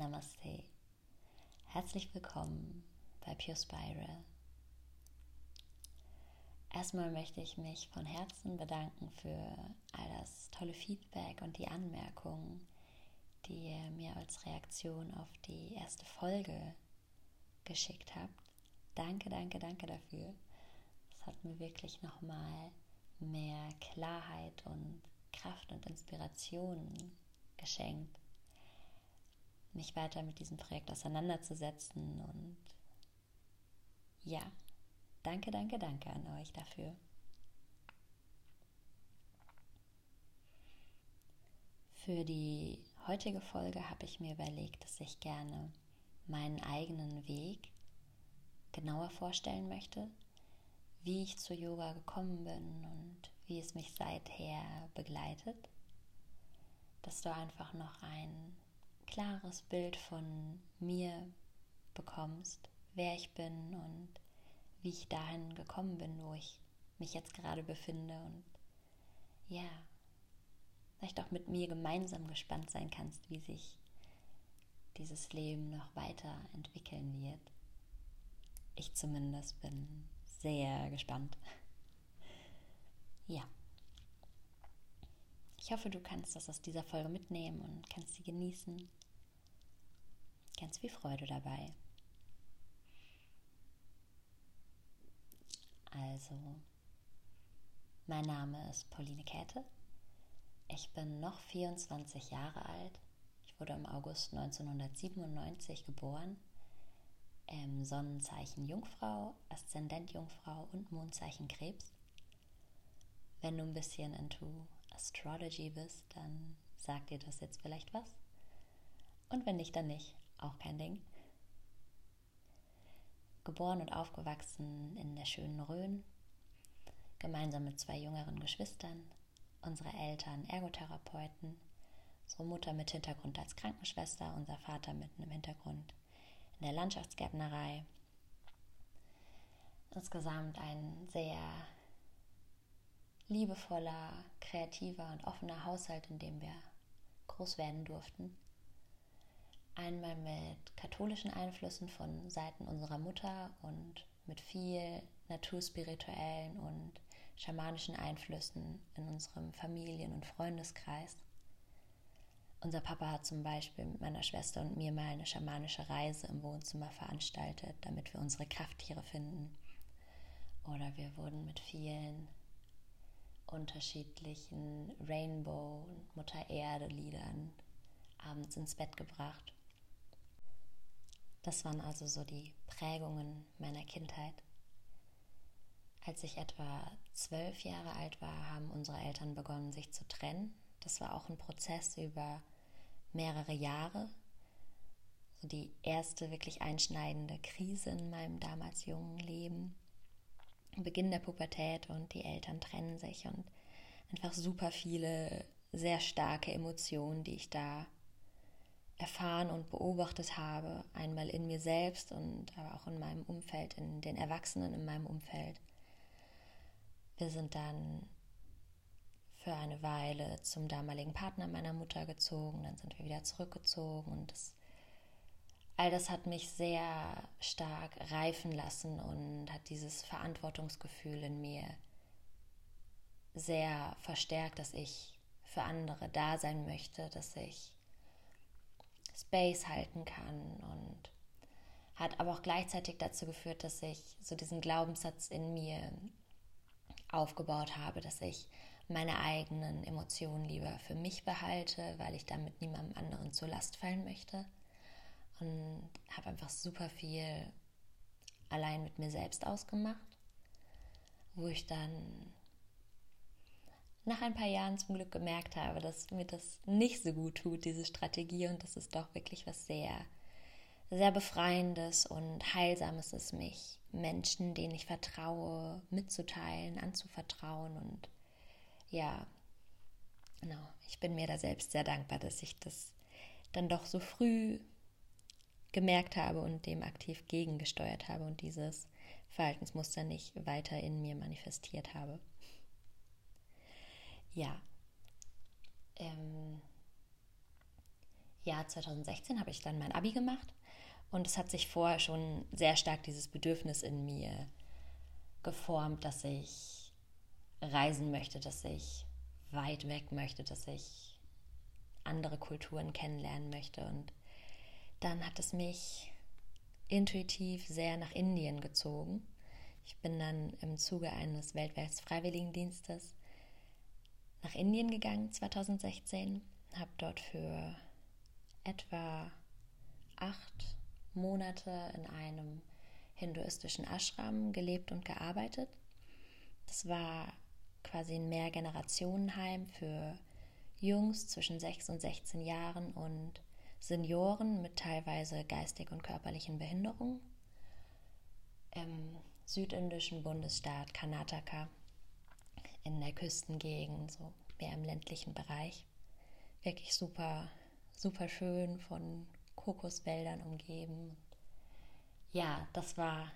Namaste. Herzlich willkommen bei Pure Spiral. Erstmal möchte ich mich von Herzen bedanken für all das tolle Feedback und die Anmerkungen, die ihr mir als Reaktion auf die erste Folge geschickt habt. Danke, danke, danke dafür. Das hat mir wirklich nochmal mehr Klarheit und Kraft und Inspiration geschenkt mich weiter mit diesem Projekt auseinanderzusetzen. Und ja, danke, danke, danke an euch dafür. Für die heutige Folge habe ich mir überlegt, dass ich gerne meinen eigenen Weg genauer vorstellen möchte, wie ich zu Yoga gekommen bin und wie es mich seither begleitet, dass du einfach noch ein klares Bild von mir bekommst, wer ich bin und wie ich dahin gekommen bin, wo ich mich jetzt gerade befinde und ja, vielleicht auch mit mir gemeinsam gespannt sein kannst, wie sich dieses Leben noch weiter entwickeln wird. Ich zumindest bin sehr gespannt. Ja. Ich hoffe, du kannst das aus dieser Folge mitnehmen und kannst sie genießen ganz viel Freude dabei. Also, mein Name ist Pauline Käthe. Ich bin noch 24 Jahre alt. Ich wurde im August 1997 geboren. Im Sonnenzeichen Jungfrau, Aszendent Jungfrau und Mondzeichen Krebs. Wenn du ein bisschen into Astrology bist, dann sagt dir das jetzt vielleicht was. Und wenn nicht, dann nicht auch kein Ding. Geboren und aufgewachsen in der schönen Rhön, gemeinsam mit zwei jüngeren Geschwistern, unsere Eltern Ergotherapeuten, unsere Mutter mit Hintergrund als Krankenschwester, unser Vater mit einem Hintergrund in der Landschaftsgärtnerei. Insgesamt ein sehr liebevoller, kreativer und offener Haushalt, in dem wir groß werden durften. Einmal mit katholischen Einflüssen von Seiten unserer Mutter und mit viel naturspirituellen und schamanischen Einflüssen in unserem Familien- und Freundeskreis. Unser Papa hat zum Beispiel mit meiner Schwester und mir mal eine schamanische Reise im Wohnzimmer veranstaltet, damit wir unsere Krafttiere finden. Oder wir wurden mit vielen unterschiedlichen Rainbow- und Mutter Erde-Liedern abends ins Bett gebracht. Das waren also so die Prägungen meiner Kindheit. Als ich etwa zwölf Jahre alt war, haben unsere Eltern begonnen, sich zu trennen. Das war auch ein Prozess über mehrere Jahre. So die erste wirklich einschneidende Krise in meinem damals jungen Leben. Beginn der Pubertät und die Eltern trennen sich und einfach super viele sehr starke Emotionen, die ich da erfahren und beobachtet habe, einmal in mir selbst und aber auch in meinem Umfeld, in den Erwachsenen in meinem Umfeld. Wir sind dann für eine Weile zum damaligen Partner meiner Mutter gezogen, dann sind wir wieder zurückgezogen und das, all das hat mich sehr stark reifen lassen und hat dieses Verantwortungsgefühl in mir sehr verstärkt, dass ich für andere da sein möchte, dass ich Space halten kann und hat aber auch gleichzeitig dazu geführt, dass ich so diesen Glaubenssatz in mir aufgebaut habe, dass ich meine eigenen Emotionen lieber für mich behalte, weil ich damit niemandem anderen zur Last fallen möchte. Und habe einfach super viel allein mit mir selbst ausgemacht, wo ich dann nach ein paar Jahren zum Glück gemerkt habe, dass mir das nicht so gut tut, diese Strategie, und dass es doch wirklich was sehr, sehr Befreiendes und Heilsames ist, mich Menschen, denen ich vertraue, mitzuteilen, anzuvertrauen. Und ja, genau, ich bin mir da selbst sehr dankbar, dass ich das dann doch so früh gemerkt habe und dem aktiv gegengesteuert habe und dieses Verhaltensmuster nicht weiter in mir manifestiert habe ja, ähm, Jahr 2016 habe ich dann mein Abi gemacht und es hat sich vorher schon sehr stark dieses Bedürfnis in mir geformt, dass ich reisen möchte, dass ich weit weg möchte, dass ich andere Kulturen kennenlernen möchte. Und dann hat es mich intuitiv sehr nach Indien gezogen. Ich bin dann im Zuge eines weltweits Freiwilligendienstes nach Indien gegangen 2016, habe dort für etwa acht Monate in einem hinduistischen Ashram gelebt und gearbeitet. Das war quasi ein Mehrgenerationenheim für Jungs zwischen 6 und 16 Jahren und Senioren mit teilweise geistig und körperlichen Behinderungen im südindischen Bundesstaat Karnataka in der Küstengegend, so mehr im ländlichen Bereich. Wirklich super, super schön von Kokoswäldern umgeben. Ja, das war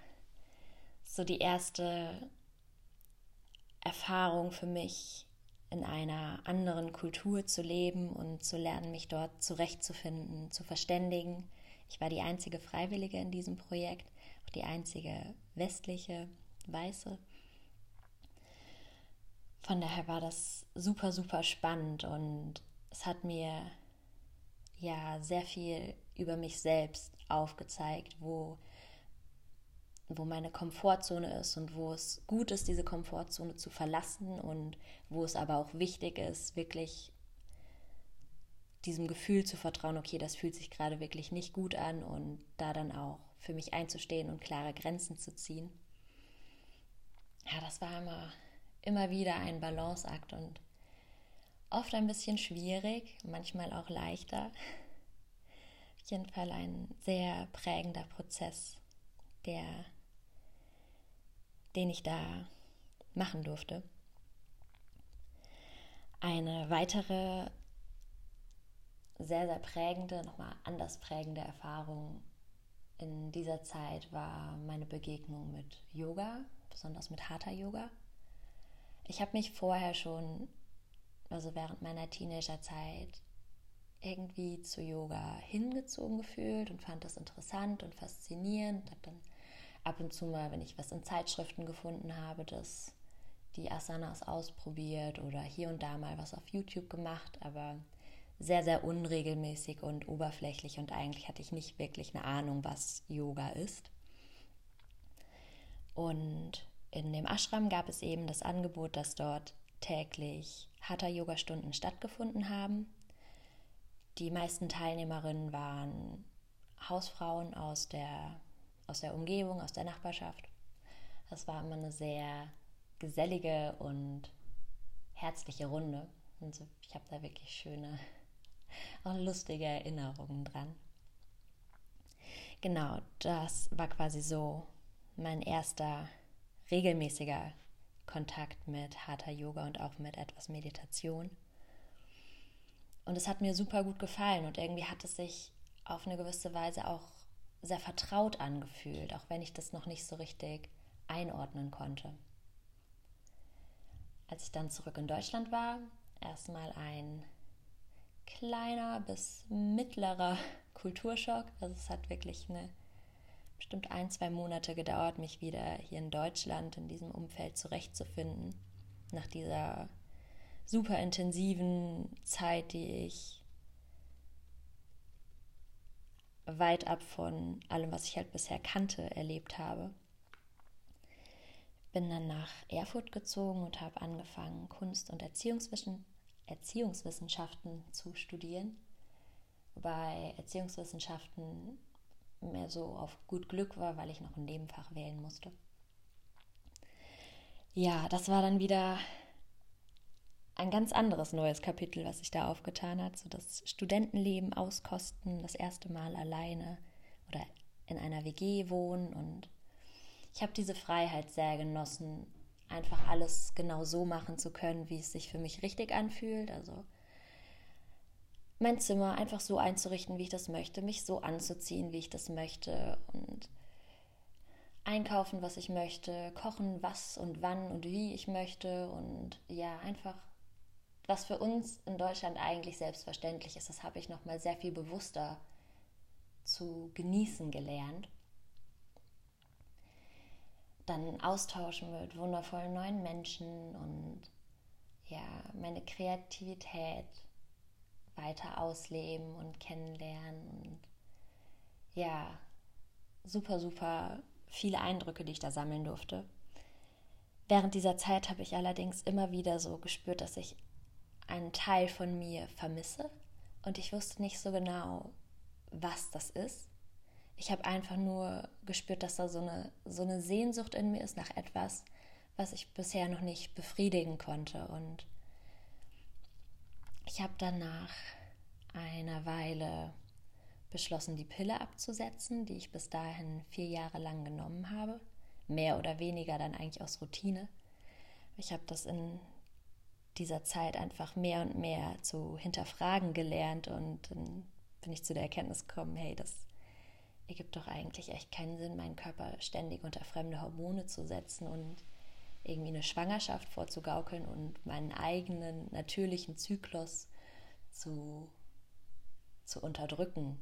so die erste Erfahrung für mich, in einer anderen Kultur zu leben und zu lernen, mich dort zurechtzufinden, zu verständigen. Ich war die einzige Freiwillige in diesem Projekt, auch die einzige westliche, weiße. Von daher war das super, super spannend und es hat mir ja sehr viel über mich selbst aufgezeigt, wo, wo meine Komfortzone ist und wo es gut ist, diese Komfortzone zu verlassen und wo es aber auch wichtig ist, wirklich diesem Gefühl zu vertrauen, okay, das fühlt sich gerade wirklich nicht gut an und da dann auch für mich einzustehen und klare Grenzen zu ziehen. Ja, das war immer, immer wieder ein Balanceakt und oft ein bisschen schwierig, manchmal auch leichter. Auf jeden Fall ein sehr prägender Prozess, der, den ich da machen durfte. Eine weitere sehr, sehr prägende, nochmal anders prägende Erfahrung in dieser Zeit war meine Begegnung mit Yoga, besonders mit Hatha Yoga. Ich habe mich vorher schon, also während meiner Teenagerzeit, irgendwie zu Yoga hingezogen gefühlt und fand das interessant und faszinierend. Habe dann ab und zu mal, wenn ich was in Zeitschriften gefunden habe, das die Asanas ausprobiert oder hier und da mal was auf YouTube gemacht, aber sehr, sehr unregelmäßig und oberflächlich und eigentlich hatte ich nicht wirklich eine Ahnung, was Yoga ist. Und in dem Ashram gab es eben das Angebot, dass dort täglich Hatha-Yoga-Stunden stattgefunden haben. Die meisten Teilnehmerinnen waren Hausfrauen aus der, aus der Umgebung, aus der Nachbarschaft. Das war immer eine sehr gesellige und herzliche Runde. Und so, ich habe da wirklich schöne, auch lustige Erinnerungen dran. Genau, das war quasi so mein erster regelmäßiger Kontakt mit Hatha Yoga und auch mit etwas Meditation. Und es hat mir super gut gefallen und irgendwie hat es sich auf eine gewisse Weise auch sehr vertraut angefühlt, auch wenn ich das noch nicht so richtig einordnen konnte. Als ich dann zurück in Deutschland war, erstmal ein kleiner bis mittlerer Kulturschock. Also es hat wirklich eine bestimmt ein, zwei Monate gedauert, mich wieder hier in Deutschland in diesem Umfeld zurechtzufinden. Nach dieser super intensiven Zeit, die ich weit ab von allem, was ich halt bisher kannte, erlebt habe. Bin dann nach Erfurt gezogen und habe angefangen, Kunst- und Erziehungswissen, Erziehungswissenschaften zu studieren. Wobei Erziehungswissenschaften mehr so auf gut Glück war, weil ich noch ein Nebenfach wählen musste. Ja, das war dann wieder ein ganz anderes neues Kapitel, was sich da aufgetan hat. So das Studentenleben auskosten, das erste Mal alleine oder in einer WG wohnen. Und ich habe diese Freiheit sehr genossen, einfach alles genau so machen zu können, wie es sich für mich richtig anfühlt. Also mein Zimmer einfach so einzurichten, wie ich das möchte, mich so anzuziehen, wie ich das möchte und einkaufen, was ich möchte, kochen, was und wann und wie ich möchte und ja, einfach was für uns in Deutschland eigentlich selbstverständlich ist, das habe ich noch mal sehr viel bewusster zu genießen gelernt. Dann austauschen mit wundervollen neuen Menschen und ja, meine Kreativität weiter ausleben und kennenlernen und ja, super, super viele Eindrücke, die ich da sammeln durfte. Während dieser Zeit habe ich allerdings immer wieder so gespürt, dass ich einen Teil von mir vermisse und ich wusste nicht so genau, was das ist. Ich habe einfach nur gespürt, dass da so eine, so eine Sehnsucht in mir ist nach etwas, was ich bisher noch nicht befriedigen konnte. Und ich habe dann nach einer Weile beschlossen, die Pille abzusetzen, die ich bis dahin vier Jahre lang genommen habe. Mehr oder weniger dann eigentlich aus Routine. Ich habe das in dieser Zeit einfach mehr und mehr zu hinterfragen gelernt und dann bin ich zu der Erkenntnis gekommen, hey, das ergibt doch eigentlich echt keinen Sinn, meinen Körper ständig unter fremde Hormone zu setzen und irgendwie eine Schwangerschaft vorzugaukeln und meinen eigenen natürlichen Zyklus zu, zu unterdrücken.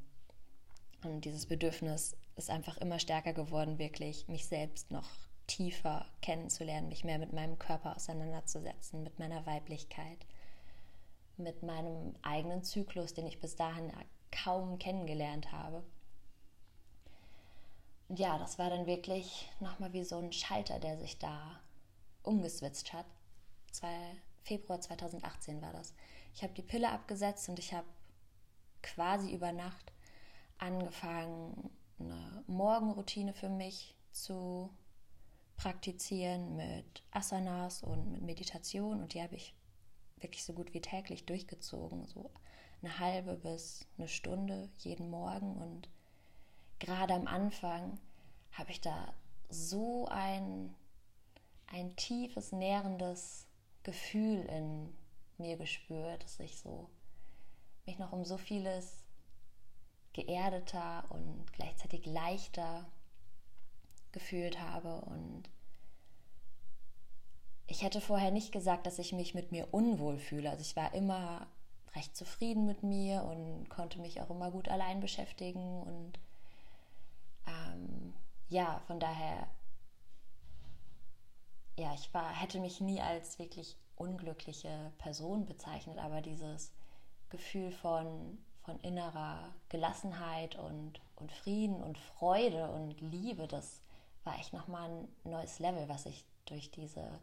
Und dieses Bedürfnis ist einfach immer stärker geworden, wirklich mich selbst noch tiefer kennenzulernen, mich mehr mit meinem Körper auseinanderzusetzen, mit meiner Weiblichkeit, mit meinem eigenen Zyklus, den ich bis dahin kaum kennengelernt habe. Und ja, das war dann wirklich nochmal wie so ein Schalter, der sich da umgeswitcht hat. Zwei, Februar 2018 war das. Ich habe die Pille abgesetzt und ich habe quasi über Nacht angefangen, eine Morgenroutine für mich zu praktizieren mit Asanas und mit Meditation und die habe ich wirklich so gut wie täglich durchgezogen, so eine halbe bis eine Stunde jeden Morgen und gerade am Anfang habe ich da so ein, ein tiefes, nährendes Gefühl in mir gespürt, dass ich so mich noch um so vieles geerdeter und gleichzeitig leichter gefühlt habe. Und ich hätte vorher nicht gesagt, dass ich mich mit mir unwohl fühle. Also ich war immer recht zufrieden mit mir und konnte mich auch immer gut allein beschäftigen. Und ähm, ja, von daher, ja, ich war, hätte mich nie als wirklich unglückliche Person bezeichnet, aber dieses Gefühl von von innerer Gelassenheit und, und Frieden und Freude und Liebe, das war echt nochmal ein neues Level, was ich durch diese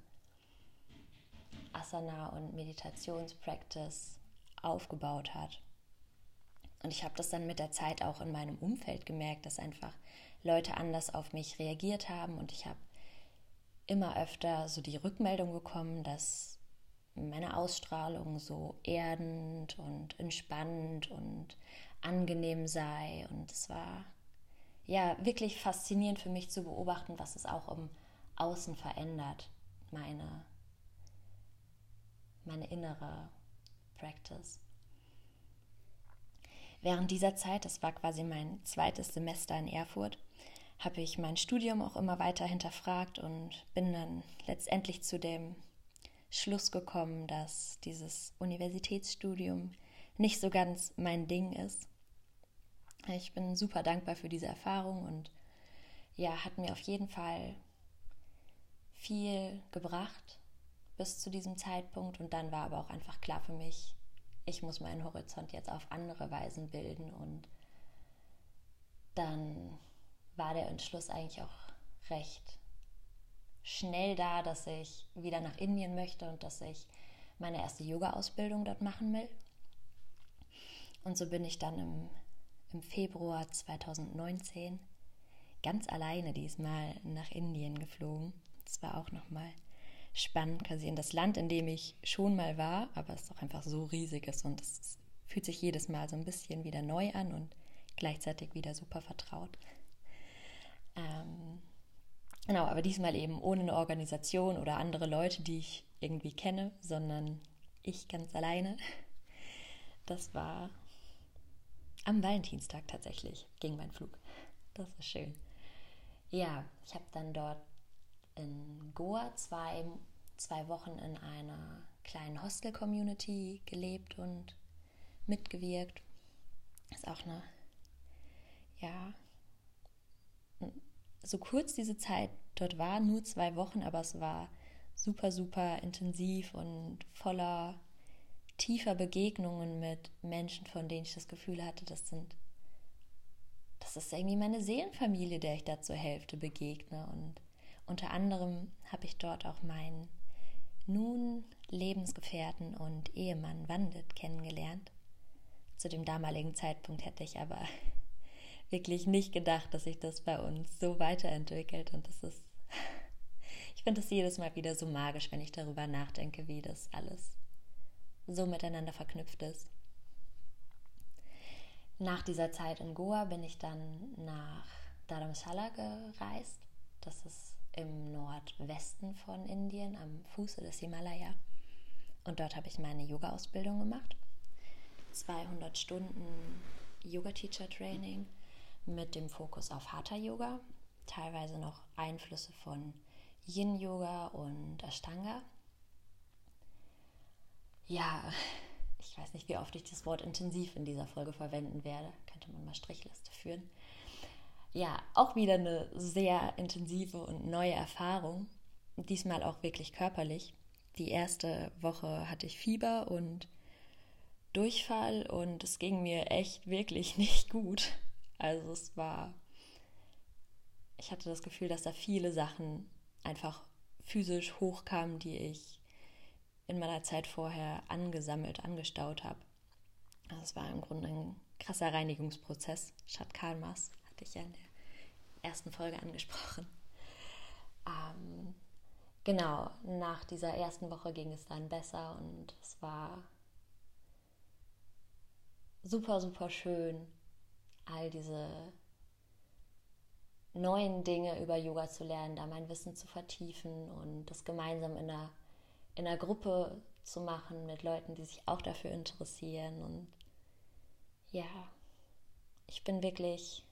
Asana- und Meditationspractice aufgebaut hat. Und ich habe das dann mit der Zeit auch in meinem Umfeld gemerkt, dass einfach Leute anders auf mich reagiert haben und ich habe immer öfter so die Rückmeldung bekommen, dass meine Ausstrahlung so erdend und entspannt und angenehm sei. Und es war ja wirklich faszinierend für mich zu beobachten, was es auch im Außen verändert, meine, meine innere Practice. Während dieser Zeit, das war quasi mein zweites Semester in Erfurt, habe ich mein Studium auch immer weiter hinterfragt und bin dann letztendlich zu dem Schluss gekommen, dass dieses Universitätsstudium nicht so ganz mein Ding ist. Ich bin super dankbar für diese Erfahrung und ja, hat mir auf jeden Fall viel gebracht bis zu diesem Zeitpunkt und dann war aber auch einfach klar für mich, ich muss meinen Horizont jetzt auf andere Weisen bilden und dann war der Entschluss eigentlich auch recht schnell da, dass ich wieder nach Indien möchte und dass ich meine erste Yoga-Ausbildung dort machen will. Und so bin ich dann im, im Februar 2019 ganz alleine diesmal nach Indien geflogen. Das war auch nochmal spannend, quasi in das Land, in dem ich schon mal war, aber es ist auch einfach so riesig und es fühlt sich jedes Mal so ein bisschen wieder neu an und gleichzeitig wieder super vertraut. Ähm, Genau, aber diesmal eben ohne eine Organisation oder andere Leute, die ich irgendwie kenne, sondern ich ganz alleine. Das war am Valentinstag tatsächlich, ging mein Flug. Das ist schön. Ja, ich habe dann dort in Goa zwei, zwei Wochen in einer kleinen Hostel-Community gelebt und mitgewirkt. Ist auch eine, ja, so kurz diese Zeit dort war, nur zwei Wochen, aber es war super, super intensiv und voller tiefer Begegnungen mit Menschen, von denen ich das Gefühl hatte, das sind, das ist irgendwie meine Seelenfamilie, der ich da zur Hälfte begegne. Und unter anderem habe ich dort auch meinen nun Lebensgefährten und Ehemann Wandit kennengelernt. Zu dem damaligen Zeitpunkt hätte ich aber wirklich nicht gedacht, dass sich das bei uns so weiterentwickelt. Und das ist, ich finde es jedes Mal wieder so magisch, wenn ich darüber nachdenke, wie das alles so miteinander verknüpft ist. Nach dieser Zeit in Goa bin ich dann nach Dharamshala gereist. Das ist im Nordwesten von Indien, am Fuße des Himalaya. Und dort habe ich meine Yoga-Ausbildung gemacht. 200 Stunden Yoga-Teacher-Training mit dem Fokus auf Hatha-Yoga, teilweise noch Einflüsse von Yin-Yoga und Ashtanga. Ja, ich weiß nicht, wie oft ich das Wort intensiv in dieser Folge verwenden werde. Könnte man mal Strichliste führen. Ja, auch wieder eine sehr intensive und neue Erfahrung. Diesmal auch wirklich körperlich. Die erste Woche hatte ich Fieber und Durchfall und es ging mir echt wirklich nicht gut. Also es war, ich hatte das Gefühl, dass da viele Sachen einfach physisch hochkamen, die ich in meiner Zeit vorher angesammelt, angestaut habe. Also es war im Grunde ein krasser Reinigungsprozess. Karmas hatte ich ja in der ersten Folge angesprochen. Ähm, genau, nach dieser ersten Woche ging es dann besser und es war super, super schön, all diese neuen Dinge über Yoga zu lernen, da mein Wissen zu vertiefen und das gemeinsam in einer in einer Gruppe zu machen mit Leuten, die sich auch dafür interessieren. Und ja, ich bin wirklich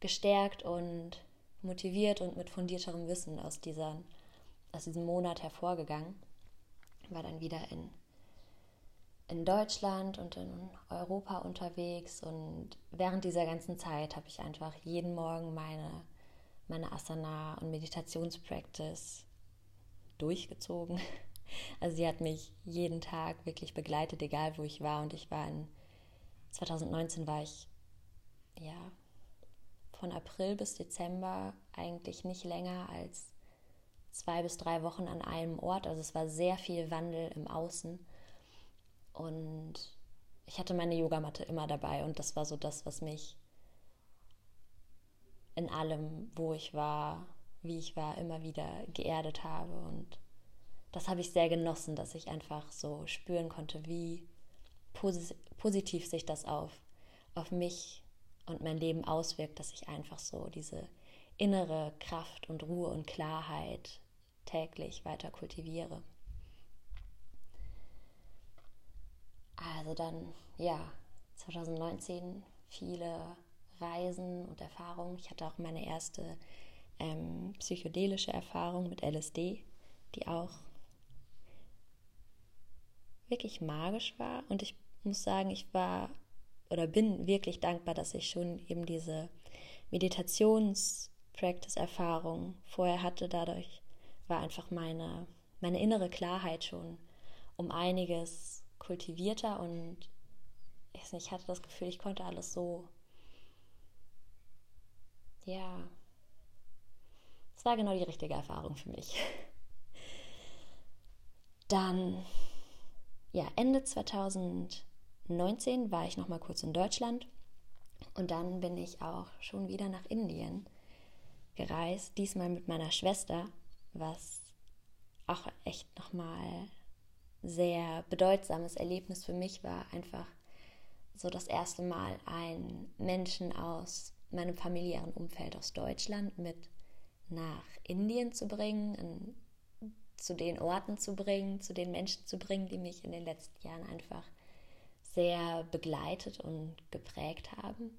gestärkt und motiviert und mit fundierterem Wissen aus, dieser, aus diesem Monat hervorgegangen. War dann wieder in, in Deutschland und in Europa unterwegs und während dieser ganzen Zeit habe ich einfach jeden Morgen meine, meine Asana- und Meditationspractice durchgezogen. Also sie hat mich jeden Tag wirklich begleitet, egal wo ich war. Und ich war in 2019 war ich ja von April bis Dezember eigentlich nicht länger als zwei bis drei Wochen an einem Ort. Also es war sehr viel Wandel im Außen. Und ich hatte meine Yogamatte immer dabei und das war so das, was mich in allem, wo ich war, wie ich war, immer wieder geerdet habe. Und das habe ich sehr genossen, dass ich einfach so spüren konnte, wie posi positiv sich das auf, auf mich und mein Leben auswirkt, dass ich einfach so diese innere Kraft und Ruhe und Klarheit täglich weiter kultiviere. Also dann, ja, 2019 viele Reisen und Erfahrungen. Ich hatte auch meine erste ähm, psychedelische Erfahrung mit LSD, die auch wirklich magisch war. Und ich muss sagen, ich war oder bin wirklich dankbar, dass ich schon eben diese Meditations-Practice-Erfahrung vorher hatte. Dadurch war einfach meine, meine innere Klarheit schon um einiges kultivierter und ich hatte das Gefühl, ich konnte alles so, ja, es war genau die richtige Erfahrung für mich. Dann, ja, Ende 2019 war ich noch mal kurz in Deutschland und dann bin ich auch schon wieder nach Indien gereist, diesmal mit meiner Schwester, was auch echt noch mal sehr bedeutsames Erlebnis für mich war, einfach so das erste Mal einen Menschen aus meinem familiären Umfeld aus Deutschland mit nach Indien zu bringen, in, zu den Orten zu bringen, zu den Menschen zu bringen, die mich in den letzten Jahren einfach sehr begleitet und geprägt haben.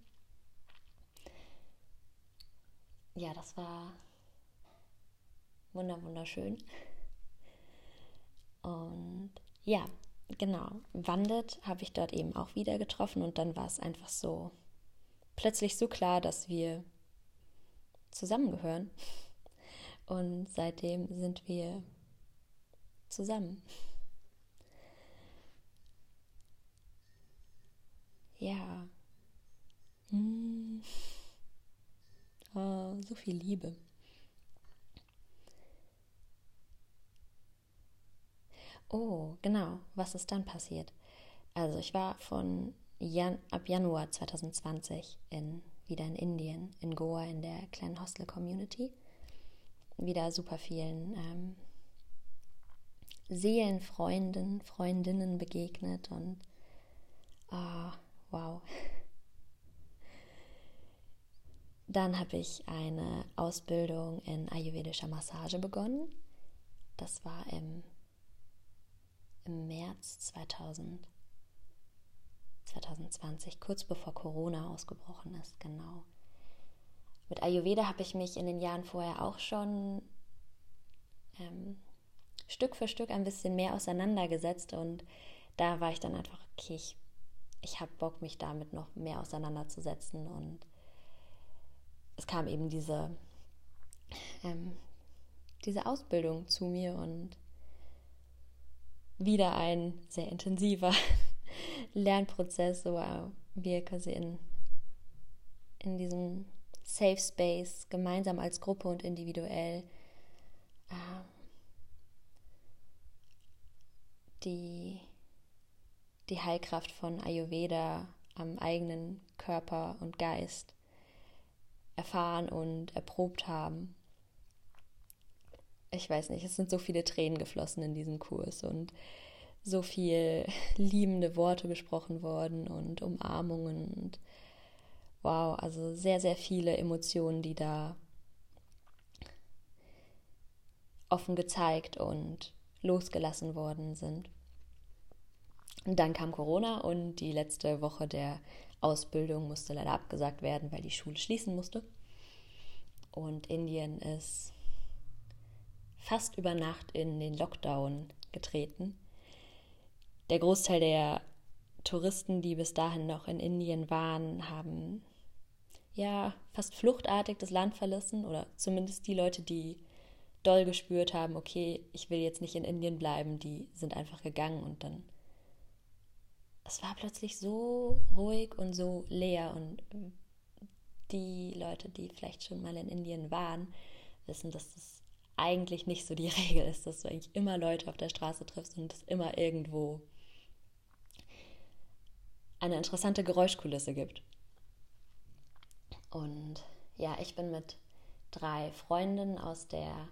Ja, das war wunderschön. Und ja, genau, Wandert habe ich dort eben auch wieder getroffen und dann war es einfach so plötzlich so klar, dass wir zusammengehören. Und seitdem sind wir zusammen. Ja. Hm. Oh, so viel Liebe. Oh, genau. Was ist dann passiert? Also ich war von Jan ab Januar 2020 in, wieder in Indien, in Goa, in der kleinen Hostel-Community. Wieder super vielen ähm, Seelenfreunden, Freundinnen begegnet und oh, wow. Dann habe ich eine Ausbildung in ayurvedischer Massage begonnen. Das war im, im März 2000, 2020, kurz bevor Corona ausgebrochen ist, genau. Mit Ayurveda habe ich mich in den Jahren vorher auch schon ähm, Stück für Stück ein bisschen mehr auseinandergesetzt und da war ich dann einfach, okay, ich, ich habe Bock, mich damit noch mehr auseinanderzusetzen und es kam eben diese, ähm, diese Ausbildung zu mir und wieder ein sehr intensiver Lernprozess, wo wir quasi in, in diesem Safe Space gemeinsam als Gruppe und individuell äh, die, die Heilkraft von Ayurveda am eigenen Körper und Geist erfahren und erprobt haben. Ich weiß nicht, es sind so viele Tränen geflossen in diesem Kurs und so viel liebende Worte gesprochen worden und Umarmungen und wow, also sehr, sehr viele Emotionen, die da offen gezeigt und losgelassen worden sind. Und dann kam Corona und die letzte Woche der Ausbildung musste leider abgesagt werden, weil die Schule schließen musste. Und Indien ist fast über Nacht in den Lockdown getreten. Der Großteil der Touristen, die bis dahin noch in Indien waren, haben ja fast fluchtartig das Land verlassen oder zumindest die Leute, die doll gespürt haben, okay, ich will jetzt nicht in Indien bleiben, die sind einfach gegangen und dann es war plötzlich so ruhig und so leer und die Leute, die vielleicht schon mal in Indien waren, wissen, dass das eigentlich nicht so die Regel ist, dass du eigentlich immer Leute auf der Straße triffst und es immer irgendwo eine interessante Geräuschkulisse gibt. Und ja, ich bin mit drei Freundinnen aus der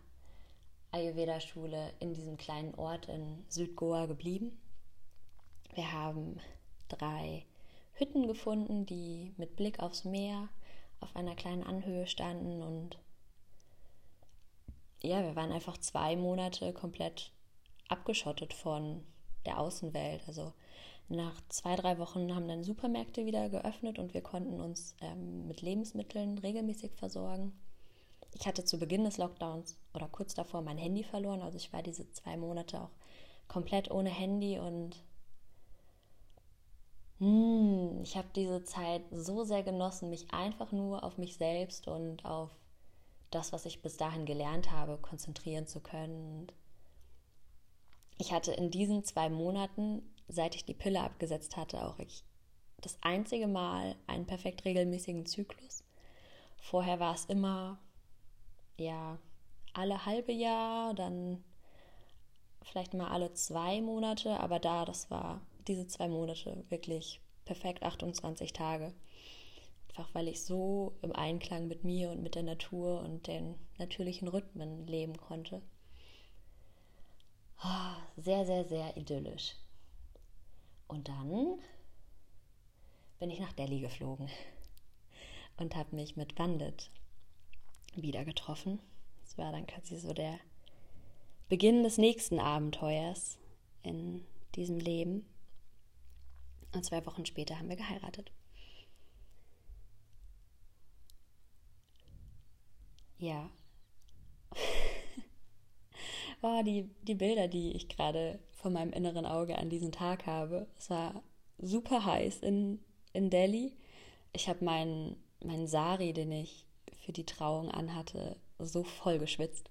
Ayurveda-Schule in diesem kleinen Ort in Südgoa geblieben. Wir haben drei Hütten gefunden, die mit Blick aufs Meer auf einer kleinen Anhöhe standen und ja, wir waren einfach zwei Monate komplett abgeschottet von der Außenwelt. Also nach zwei, drei Wochen haben dann Supermärkte wieder geöffnet und wir konnten uns ähm, mit Lebensmitteln regelmäßig versorgen. Ich hatte zu Beginn des Lockdowns oder kurz davor mein Handy verloren. Also ich war diese zwei Monate auch komplett ohne Handy und hm, ich habe diese Zeit so sehr genossen, mich einfach nur auf mich selbst und auf das, was ich bis dahin gelernt habe, konzentrieren zu können. Ich hatte in diesen zwei Monaten, seit ich die Pille abgesetzt hatte, auch ich das einzige Mal einen perfekt regelmäßigen Zyklus. Vorher war es immer, ja, alle halbe Jahr, dann vielleicht mal alle zwei Monate, aber da, das war diese zwei Monate wirklich perfekt 28 Tage. Einfach weil ich so im Einklang mit mir und mit der Natur und den natürlichen Rhythmen leben konnte. Ah, sehr, sehr, sehr idyllisch. Und dann bin ich nach Delhi geflogen und habe mich mit Bandit wieder getroffen. Das war dann quasi so der Beginn des nächsten Abenteuers in diesem Leben. Und zwei Wochen später haben wir geheiratet. Ja. oh, die, die Bilder, die ich gerade vor meinem inneren Auge an diesem Tag habe. Es war super heiß in, in Delhi. Ich habe meinen mein Sari, den ich für die Trauung anhatte, so voll geschwitzt.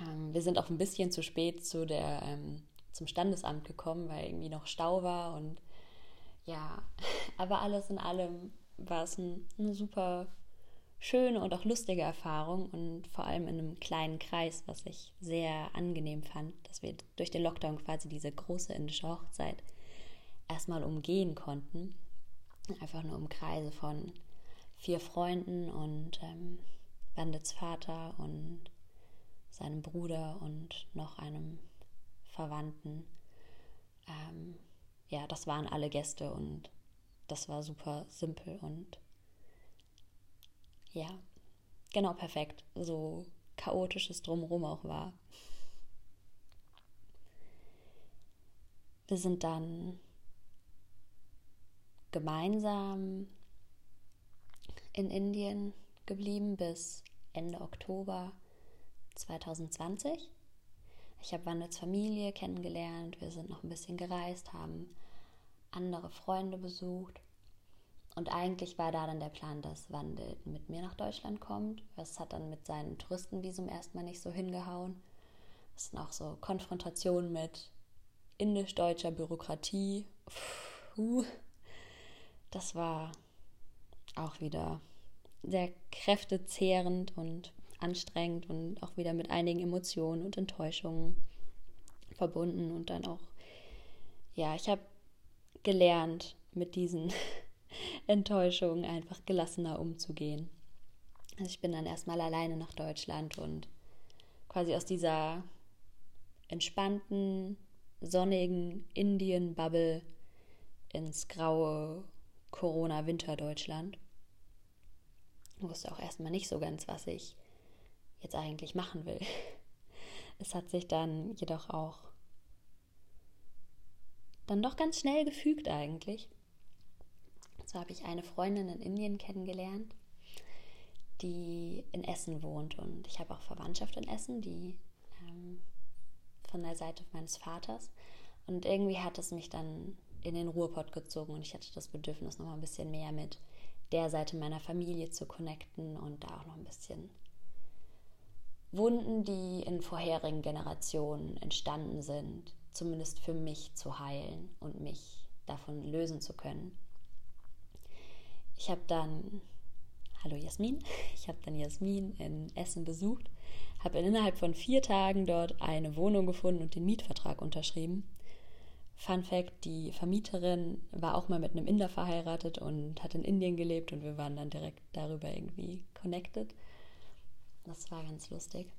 Ähm, wir sind auch ein bisschen zu spät zu der, ähm, zum Standesamt gekommen, weil irgendwie noch Stau war und ja, aber alles in allem war es ein, eine super schöne und auch lustige Erfahrung und vor allem in einem kleinen Kreis, was ich sehr angenehm fand, dass wir durch den Lockdown quasi diese große indische Hochzeit erstmal umgehen konnten. Einfach nur im Kreise von vier Freunden und ähm, Bandits Vater und seinem Bruder und noch einem Verwandten. Ähm, ja, das waren alle Gäste und das war super simpel und ja, genau perfekt. So chaotisches Drumherum auch war. Wir sind dann gemeinsam in Indien geblieben bis Ende Oktober 2020. Ich habe Wandels Familie kennengelernt, wir sind noch ein bisschen gereist, haben andere Freunde besucht und eigentlich war da dann der Plan, dass Wandel mit mir nach Deutschland kommt. Das hat dann mit seinem Touristenvisum erstmal nicht so hingehauen. Das sind auch so Konfrontationen mit indisch-deutscher Bürokratie. Puh. Das war auch wieder sehr kräftezehrend und anstrengend und auch wieder mit einigen Emotionen und Enttäuschungen verbunden. Und dann auch, ja, ich habe gelernt, mit diesen Enttäuschung einfach gelassener umzugehen. Also ich bin dann erstmal alleine nach Deutschland und quasi aus dieser entspannten, sonnigen Indien-Bubble ins graue Corona-Winter-Deutschland. Wusste auch erstmal nicht so ganz, was ich jetzt eigentlich machen will. Es hat sich dann jedoch auch dann doch ganz schnell gefügt eigentlich. So habe ich eine Freundin in Indien kennengelernt, die in Essen wohnt. Und ich habe auch Verwandtschaft in Essen, die ähm, von der Seite meines Vaters. Und irgendwie hat es mich dann in den Ruhrpott gezogen und ich hatte das Bedürfnis, noch mal ein bisschen mehr mit der Seite meiner Familie zu connecten und da auch noch ein bisschen Wunden, die in vorherigen Generationen entstanden sind, zumindest für mich zu heilen und mich davon lösen zu können. Ich habe dann, hallo Jasmin, ich habe dann Jasmin in Essen besucht, habe innerhalb von vier Tagen dort eine Wohnung gefunden und den Mietvertrag unterschrieben. Fun Fact: Die Vermieterin war auch mal mit einem Inder verheiratet und hat in Indien gelebt und wir waren dann direkt darüber irgendwie connected. Das war ganz lustig.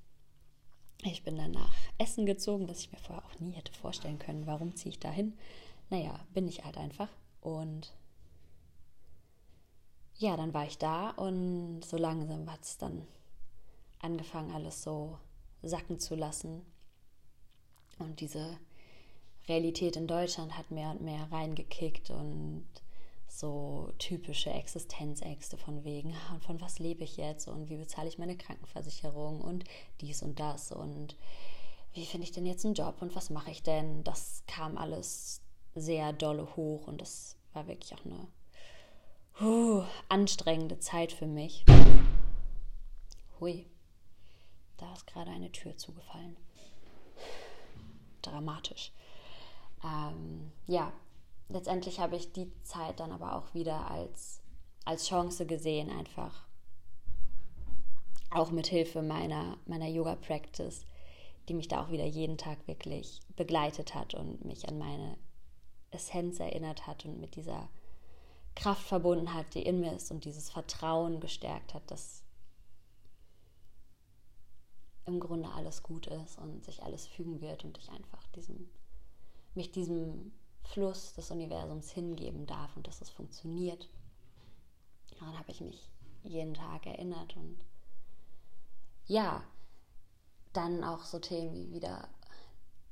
Ich bin dann nach Essen gezogen, was ich mir vorher auch nie hätte vorstellen können. Warum ziehe ich da hin? Naja, bin ich halt einfach. Und ja, dann war ich da und so langsam hat es dann angefangen, alles so sacken zu lassen. Und diese Realität in Deutschland hat mehr und mehr reingekickt und so typische Existenzängste von wegen, ah, von was lebe ich jetzt und wie bezahle ich meine Krankenversicherung und dies und das und wie finde ich denn jetzt einen Job und was mache ich denn? Das kam alles sehr dolle hoch und das war wirklich auch eine uh, anstrengende Zeit für mich. Hui, da ist gerade eine Tür zugefallen. Dramatisch. Ähm, ja, letztendlich habe ich die Zeit dann aber auch wieder als, als Chance gesehen, einfach auch mit Hilfe meiner, meiner Yoga-Practice, die mich da auch wieder jeden Tag wirklich begleitet hat und mich an meine Essenz erinnert hat und mit dieser Kraft verbunden hat, die in mir ist und dieses Vertrauen gestärkt hat, dass im Grunde alles gut ist und sich alles fügen wird und ich einfach diesem, mich diesem Fluss des Universums hingeben darf und dass es funktioniert. Daran habe ich mich jeden Tag erinnert und ja, dann auch so Themen wie wieder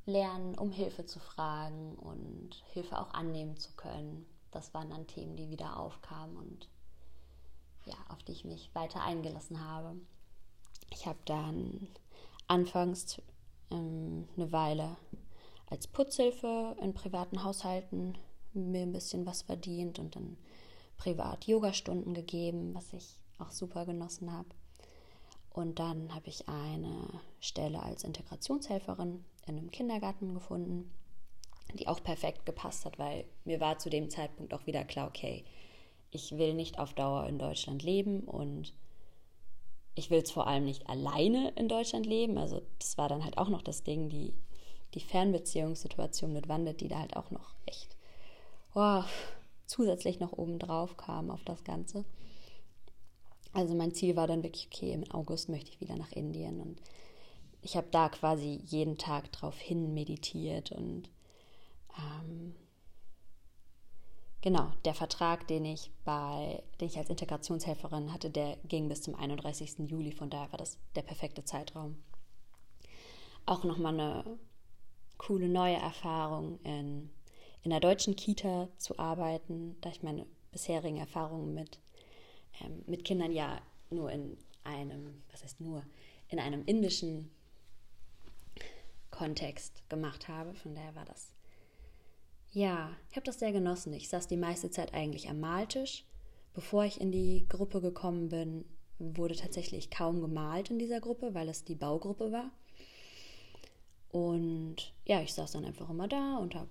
lernen, um Hilfe zu fragen und Hilfe auch annehmen zu können das waren dann Themen, die wieder aufkamen und ja, auf die ich mich weiter eingelassen habe. Ich habe dann anfangs ähm, eine Weile als Putzhilfe in privaten Haushalten mir ein bisschen was verdient und dann privat Yogastunden gegeben, was ich auch super genossen habe. Und dann habe ich eine Stelle als Integrationshelferin in einem Kindergarten gefunden, die auch perfekt gepasst hat, weil mir war zu dem Zeitpunkt auch wieder klar, okay, ich will nicht auf Dauer in Deutschland leben und ich will es vor allem nicht alleine in Deutschland leben. Also das war dann halt auch noch das Ding, die, die Fernbeziehungssituation mit Wandet, die da halt auch noch echt oh, zusätzlich noch oben drauf kam auf das Ganze. Also mein Ziel war dann wirklich, okay, im August möchte ich wieder nach Indien und ich habe da quasi jeden Tag drauf hin meditiert und ähm, genau, der Vertrag, den ich bei, den ich als Integrationshelferin hatte, der ging bis zum 31. Juli, von daher war das der perfekte Zeitraum. Auch nochmal eine coole neue Erfahrung in, in der deutschen Kita zu arbeiten, da ich meine bisherigen Erfahrungen mit ähm, mit Kindern ja nur in einem, was heißt nur, in einem indischen Kontext gemacht habe. Von daher war das. Ja, ich habe das sehr genossen. Ich saß die meiste Zeit eigentlich am Maltisch. Bevor ich in die Gruppe gekommen bin, wurde tatsächlich kaum gemalt in dieser Gruppe, weil es die Baugruppe war. Und ja, ich saß dann einfach immer da und habe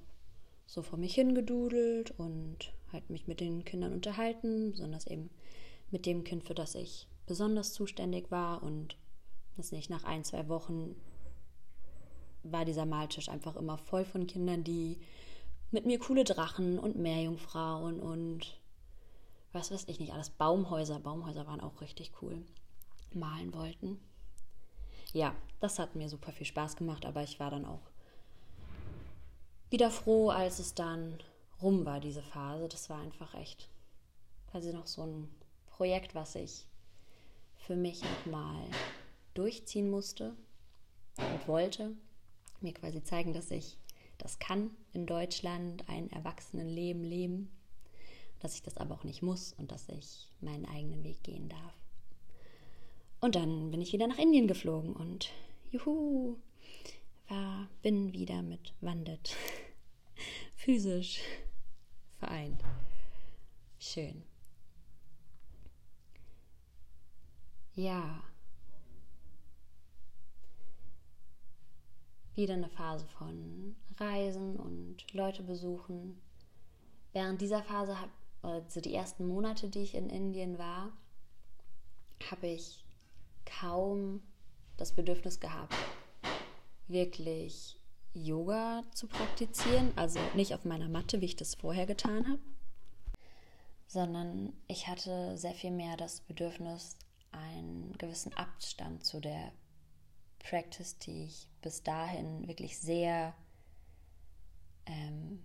so vor mich hingedudelt und halt mich mit den Kindern unterhalten, besonders eben mit dem Kind, für das ich besonders zuständig war. Und das nicht nach ein, zwei Wochen war dieser Maltisch einfach immer voll von Kindern, die mit mir coole Drachen und Meerjungfrauen und was weiß ich nicht, alles Baumhäuser. Baumhäuser waren auch richtig cool. Malen wollten. Ja, das hat mir super viel Spaß gemacht, aber ich war dann auch wieder froh, als es dann rum war, diese Phase. Das war einfach echt, quasi noch so ein Projekt, was ich für mich nochmal durchziehen musste und wollte. Mir quasi zeigen, dass ich das kann in Deutschland, ein Erwachsenenleben leben, dass ich das aber auch nicht muss und dass ich meinen eigenen Weg gehen darf. Und dann bin ich wieder nach Indien geflogen und juhu, war, bin wieder mit Wandet physisch vereint. Schön. Ja. Wieder eine Phase von Reisen und Leute besuchen. Während dieser Phase, also die ersten Monate, die ich in Indien war, habe ich kaum das Bedürfnis gehabt, wirklich Yoga zu praktizieren. Also nicht auf meiner Matte, wie ich das vorher getan habe, sondern ich hatte sehr viel mehr das Bedürfnis, einen gewissen Abstand zu der Practice, die ich bis dahin wirklich sehr, ähm,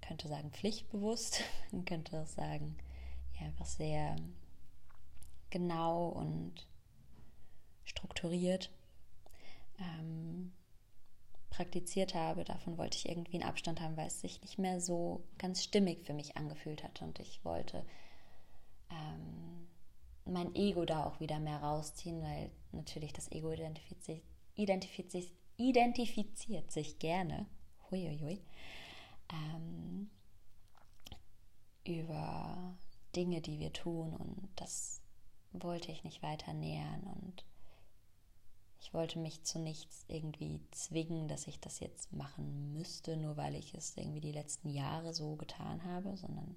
könnte sagen, pflichtbewusst, könnte auch sagen, ja, einfach sehr genau und strukturiert ähm, praktiziert habe. Davon wollte ich irgendwie einen Abstand haben, weil es sich nicht mehr so ganz stimmig für mich angefühlt hat und ich wollte ähm, mein Ego da auch wieder mehr rausziehen, weil natürlich das Ego identifiziert, identifiziert, identifiziert sich gerne huiuiui, ähm, über Dinge, die wir tun und das wollte ich nicht weiter nähern und ich wollte mich zu nichts irgendwie zwingen, dass ich das jetzt machen müsste, nur weil ich es irgendwie die letzten Jahre so getan habe, sondern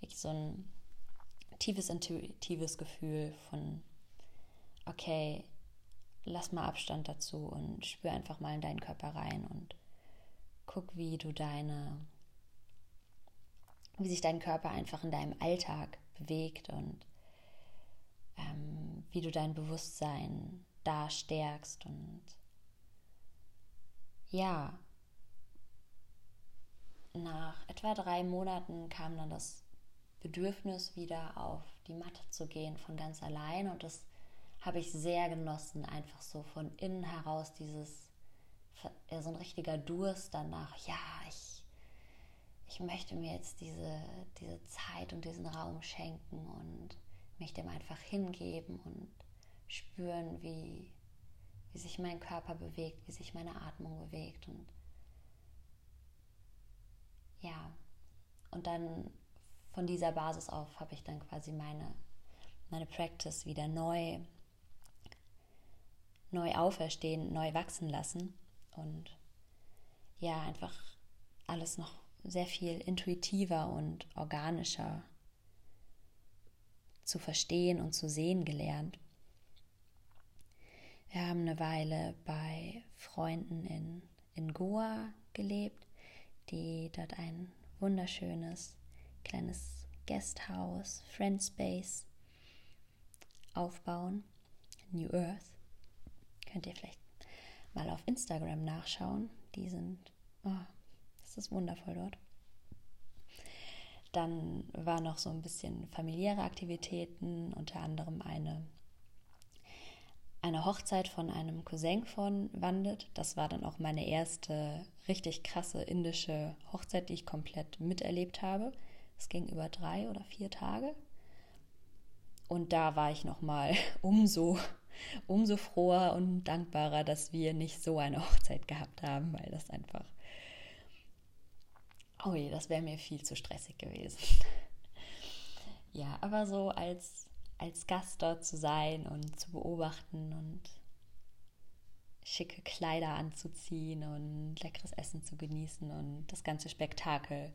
wirklich so ein tiefes, intuitives Gefühl von, okay, lass mal Abstand dazu und spür einfach mal in deinen Körper rein und guck, wie du deine, wie sich dein Körper einfach in deinem Alltag bewegt und ähm, wie du dein Bewusstsein da stärkst und ja, nach etwa drei Monaten kam dann das Bedürfnis, wieder auf die Matte zu gehen von ganz allein. Und das habe ich sehr genossen, einfach so von innen heraus dieses, so ein richtiger Durst danach. Ja, ich, ich möchte mir jetzt diese, diese Zeit und diesen Raum schenken und mich dem einfach hingeben und spüren, wie, wie sich mein Körper bewegt, wie sich meine Atmung bewegt und ja, und dann von dieser Basis auf habe ich dann quasi meine, meine Practice wieder neu, neu auferstehen, neu wachsen lassen und ja, einfach alles noch sehr viel intuitiver und organischer zu verstehen und zu sehen gelernt. Wir haben eine Weile bei Freunden in, in Goa gelebt, die dort ein wunderschönes kleines Guesthouse, Friend Space aufbauen. New Earth. Könnt ihr vielleicht mal auf Instagram nachschauen. Die sind, oh, das ist wundervoll dort. Dann war noch so ein bisschen familiäre Aktivitäten, unter anderem eine, eine Hochzeit von einem Cousin von Wandit. Das war dann auch meine erste richtig krasse indische Hochzeit, die ich komplett miterlebt habe. Es ging über drei oder vier Tage. Und da war ich nochmal umso, umso froher und dankbarer, dass wir nicht so eine Hochzeit gehabt haben, weil das einfach Oh je, das wäre mir viel zu stressig gewesen. ja, aber so als, als Gast dort zu sein und zu beobachten und schicke Kleider anzuziehen und leckeres Essen zu genießen und das ganze Spektakel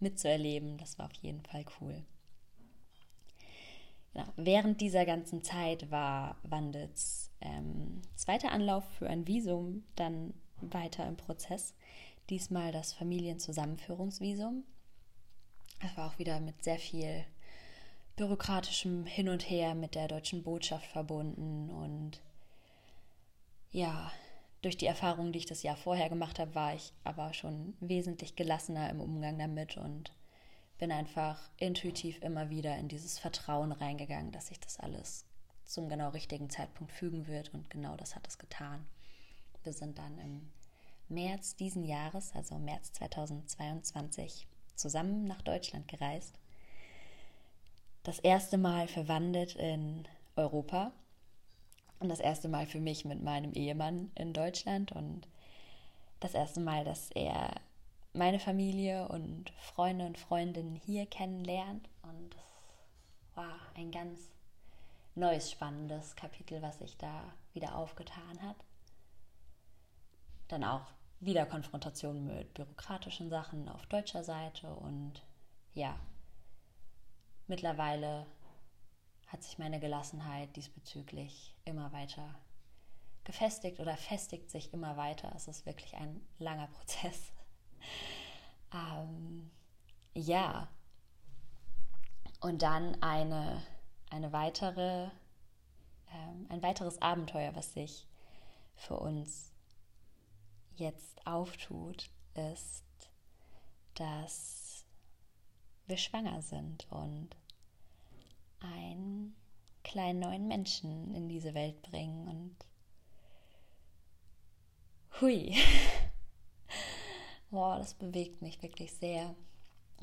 mitzuerleben, das war auf jeden Fall cool. Genau. Während dieser ganzen Zeit war Wandels ähm, zweiter Anlauf für ein Visum dann weiter im Prozess diesmal das Familienzusammenführungsvisum. Das war auch wieder mit sehr viel bürokratischem Hin und Her mit der deutschen Botschaft verbunden. Und ja, durch die Erfahrungen, die ich das Jahr vorher gemacht habe, war ich aber schon wesentlich gelassener im Umgang damit und bin einfach intuitiv immer wieder in dieses Vertrauen reingegangen, dass sich das alles zum genau richtigen Zeitpunkt fügen wird. Und genau das hat es getan. Wir sind dann im März diesen Jahres, also März 2022, zusammen nach Deutschland gereist. Das erste Mal verwandelt in Europa und das erste Mal für mich mit meinem Ehemann in Deutschland und das erste Mal, dass er meine Familie und Freunde und Freundinnen hier kennenlernt und es war ein ganz neues, spannendes Kapitel, was sich da wieder aufgetan hat. Dann auch wieder Konfrontation mit bürokratischen Sachen auf deutscher Seite und ja, mittlerweile hat sich meine Gelassenheit diesbezüglich immer weiter gefestigt oder festigt sich immer weiter. Es ist wirklich ein langer Prozess. ähm, ja, und dann eine, eine weitere, ähm, ein weiteres Abenteuer, was sich für uns jetzt auftut, ist, dass wir schwanger sind und einen kleinen neuen Menschen in diese Welt bringen und hui. Boah, das bewegt mich wirklich sehr.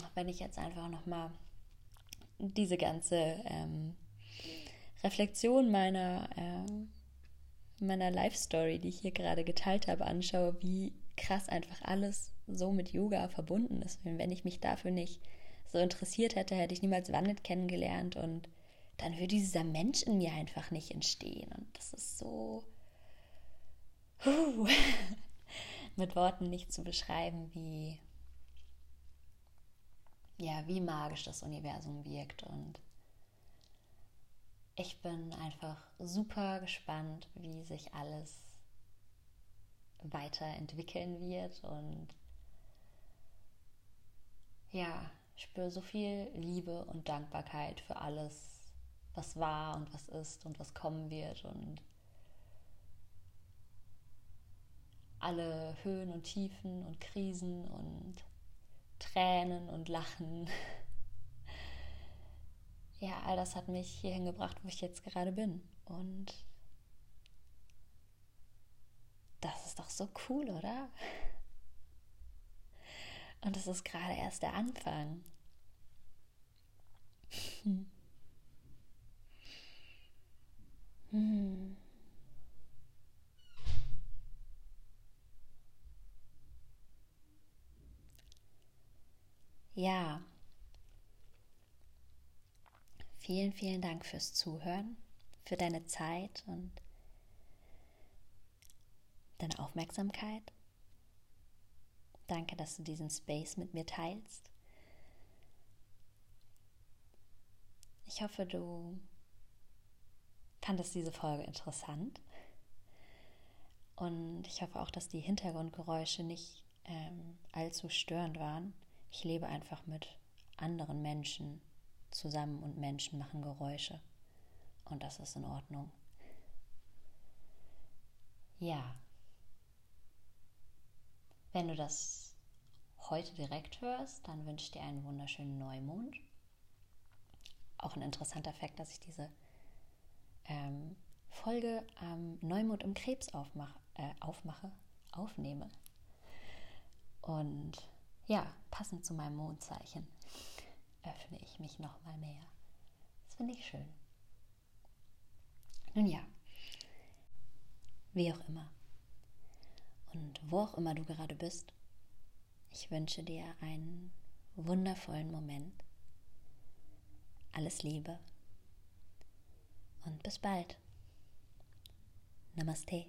Auch wenn ich jetzt einfach nochmal diese ganze ähm, Reflexion meiner ähm, meiner Life-Story, die ich hier gerade geteilt habe, anschaue, wie krass einfach alles so mit Yoga verbunden ist. Wenn ich mich dafür nicht so interessiert hätte, hätte ich niemals Wandit kennengelernt und dann würde dieser Mensch in mir einfach nicht entstehen. Und das ist so huh, mit Worten nicht zu beschreiben, wie ja, wie magisch das Universum wirkt und ich bin einfach super gespannt, wie sich alles weiterentwickeln wird und ja, spüre so viel Liebe und Dankbarkeit für alles, was war und was ist und was kommen wird und alle Höhen und Tiefen und Krisen und Tränen und Lachen ja, all das hat mich hierhin gebracht, wo ich jetzt gerade bin. Und das ist doch so cool, oder? Und das ist gerade erst der Anfang. Hm. Hm. Ja. Vielen, vielen Dank fürs Zuhören, für deine Zeit und deine Aufmerksamkeit. Danke, dass du diesen Space mit mir teilst. Ich hoffe, du fandest diese Folge interessant. Und ich hoffe auch, dass die Hintergrundgeräusche nicht ähm, allzu störend waren. Ich lebe einfach mit anderen Menschen zusammen und Menschen machen Geräusche. Und das ist in Ordnung. Ja. Wenn du das heute direkt hörst, dann wünsche ich dir einen wunderschönen Neumond. Auch ein interessanter Fakt, dass ich diese ähm, Folge am Neumond im Krebs aufmache, äh, aufmache, aufnehme. Und ja, passend zu meinem Mondzeichen öffne ich mich noch mal mehr. Das finde ich schön. Nun ja, wie auch immer. Und wo auch immer du gerade bist, ich wünsche dir einen wundervollen Moment. Alles Liebe und bis bald. Namaste.